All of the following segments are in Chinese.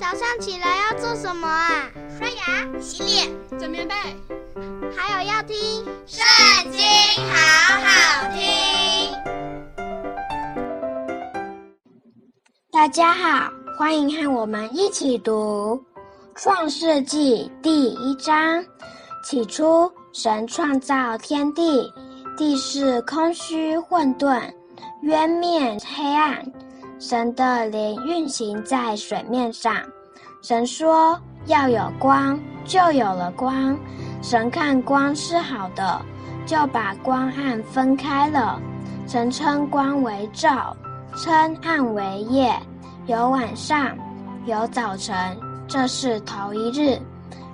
早上起来要做什么啊？刷牙、洗脸、整棉被，还有要听《圣经》，好好听。大家好，欢迎和我们一起读《创世纪》第一章。起初，神创造天地，地是空虚混沌，渊面黑暗。神的灵运行在水面上。神说：“要有光，就有了光。”神看光是好的，就把光暗分开了。神称光为昼，称暗为夜。有晚上，有早晨，这是头一日。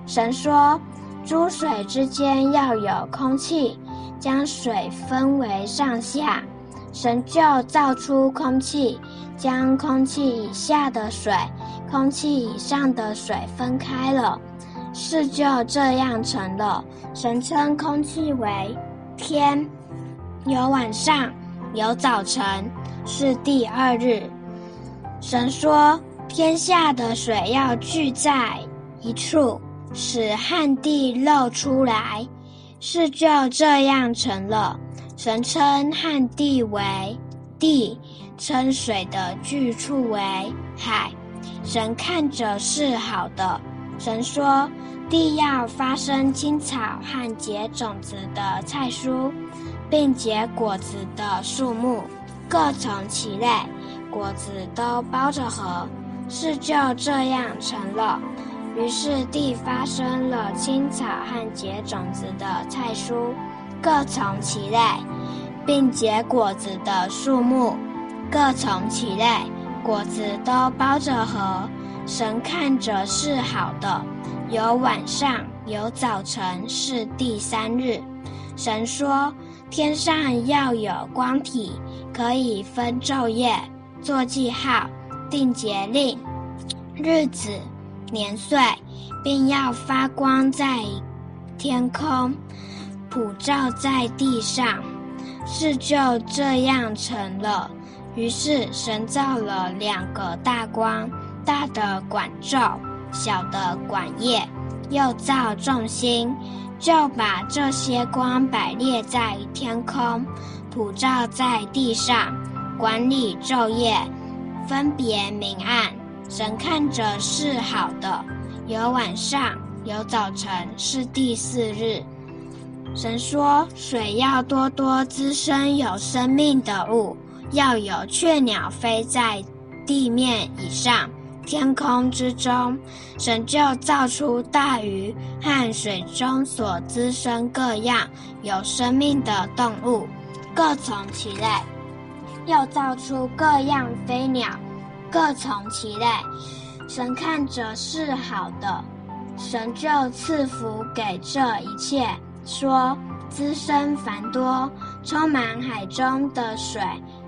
神说：“诸水之间要有空气，将水分为上下。”神就造出空气，将空气以下的水、空气以上的水分开了，事就这样成了。神称空气为天，有晚上，有早晨，是第二日。神说：天下的水要聚在一处，使旱地露出来，事就这样成了。神称旱地为地，称水的聚处为海。神看着是好的。神说：地要发生青草和结种子的菜蔬，并结果子的树木，各从其类，果子都包着核。事就这样成了。于是地发生了青草和结种子的菜蔬。各从其类，并结果子的树木，各从其类，果子都包着核。神看着是好的，有晚上，有早晨，是第三日。神说：天上要有光体，可以分昼夜，做记号，定节令、日子、年岁，并要发光在天空。普照在地上，事就这样成了。于是神造了两个大光，大的管昼，小的管夜，又造众星，就把这些光摆列在天空，普照在地上，管理昼夜，分别明暗。神看着是好的，有晚上，有早晨，是第四日。神说：“水要多多滋生有生命的物，要有雀鸟飞在地面以上、天空之中。神就造出大鱼和水中所滋生各样有生命的动物，各从其类；又造出各样飞鸟，各从其类。神看着是好的，神就赐福给这一切。”说：“滋生繁多，充满海中的水，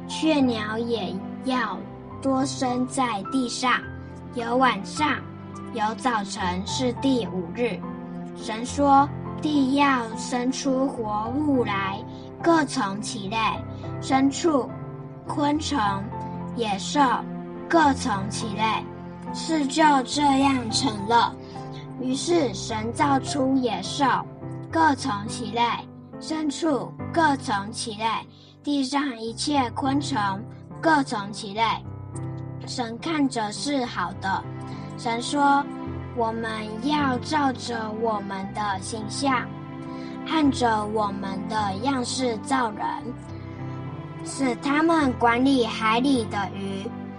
雀鸟也要多生在地上。有晚上，有早晨，是第五日。神说：地要生出活物来，各从其类，牲畜、昆虫、野兽，各从其类。事就这样成了。于是神造出野兽。”各从其类，牲畜各从其类，地上一切昆虫各从其类。神看着是好的。神说：“我们要照着我们的形象，按着我们的样式造人，使他们管理海里的鱼、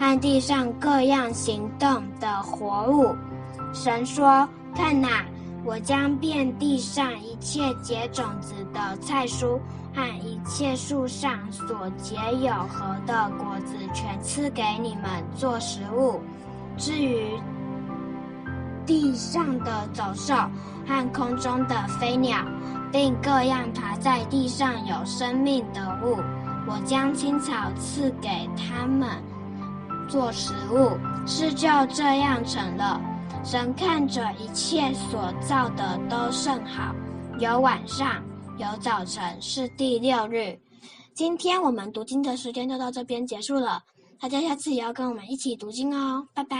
和地上各样行动的活物。神说。看哪，我将遍地上一切结种子的菜蔬和一切树上所结有核的果子，全赐给你们做食物。至于地上的走兽和空中的飞鸟，并各样爬在地上有生命的物。我将青草赐给他们做食物，是就这样成了。神看着一切所造的都甚好，有晚上，有早晨，是第六日。今天我们读经的时间就到这边结束了，大家下次也要跟我们一起读经哦，拜拜。